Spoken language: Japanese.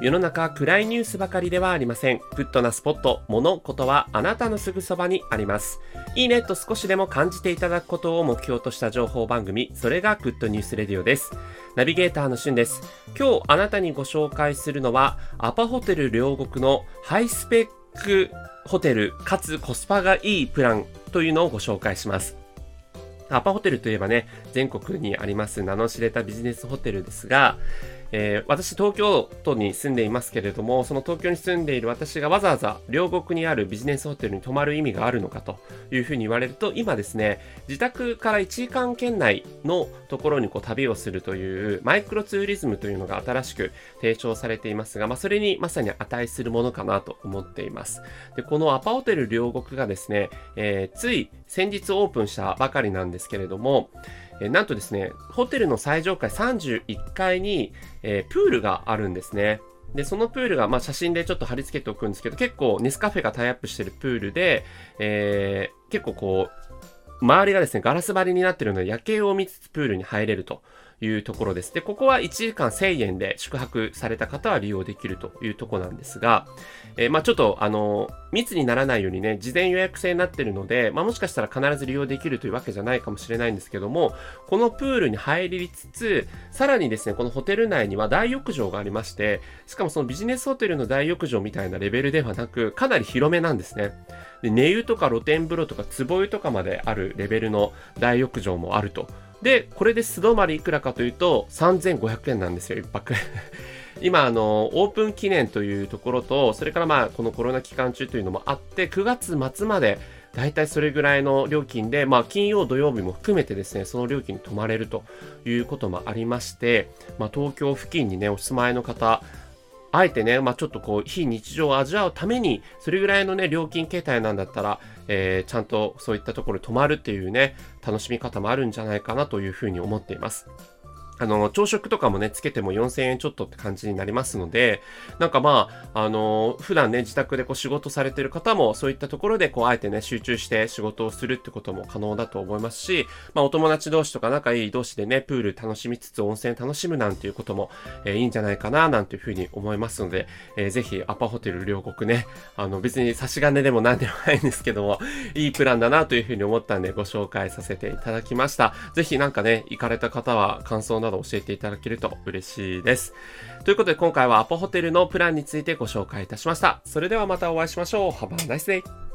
世の中暗いニュースばかりではありません。グッドなスポット、物、ことはあなたのすぐそばにあります。いいねと少しでも感じていただくことを目標とした情報番組、それが Good News Radio です。ナビゲーターのしゅんです。今日あなたにご紹介するのは、アパホテル両国のハイスペックホテルかつコスパがいいプランというのをご紹介します。アパホテルといえばね、全国にあります名の知れたビジネスホテルですが、えー、私東京都に住んでいますけれども、その東京に住んでいる私がわざわざ両国にあるビジネスホテルに泊まる意味があるのかというふうに言われると、今ですね、自宅から1時間圏内のところにこう旅をするというマイクロツーリズムというのが新しく提唱されていますが、まあ、それにまさに値するものかなと思っています。で、このアパホテル両国がですね、えー、つい先日オープンしたばかりなんですけれども、えなんとですね、ホテルの最上階31階に、えー、プールがあるんですね。で、そのプールが、まあ、写真でちょっと貼り付けておくんですけど、結構ネスカフェがタイアップしてるプールで、えー、結構こう、周りがですね、ガラス張りになってるので、夜景を見つつプールに入れるというところです。で、ここは1時間1000円で宿泊された方は利用できるというところなんですが、えー、まあちょっと、あの、密にならないようにね、事前予約制になってるので、まあもしかしたら必ず利用できるというわけじゃないかもしれないんですけども、このプールに入りつつ、さらにですね、このホテル内には大浴場がありまして、しかもそのビジネスホテルの大浴場みたいなレベルではなく、かなり広めなんですね。で、寝湯とか露天風呂とか壺湯とかまであるレベルの大浴場もあると。で、これで素泊まりいくらかというと、3500円なんですよ、一泊。今、あの、オープン記念というところと、それからまあ、このコロナ期間中というのもあって、9月末まで、だいたいそれぐらいの料金で、まあ、金曜、土曜日も含めてですね、その料金に泊まれるということもありまして、まあ、東京付近にね、お住まいの方、あえてね、まあ、ちょっとこう、非日常を味わうために、それぐらいのね、料金形態なんだったら、えー、ちゃんとそういったところに泊まるっていうね、楽しみ方もあるんじゃないかなというふうに思っています。あの、朝食とかもね、つけても4000円ちょっとって感じになりますので、なんかまあ、あの、普段ね、自宅でこう仕事されてる方も、そういったところで、こう、あえてね、集中して仕事をするってことも可能だと思いますし、まあ、お友達同士とか仲いい同士でね、プール楽しみつつ温泉楽しむなんていうことも、えー、いいんじゃないかな、なんていうふうに思いますので、えー、ぜひ、アパホテル両国ね、あの、別に差し金でも何でもないんですけども、いいプランだなというふうに思ったんで、ご紹介させていただきました。ぜひなんかね、行かれた方は感想など教えていただけけると嬉しいです。ということで今回はアポホテルのプランについてご紹介いたしました。それではまたお会いしましょう。Have a nice day!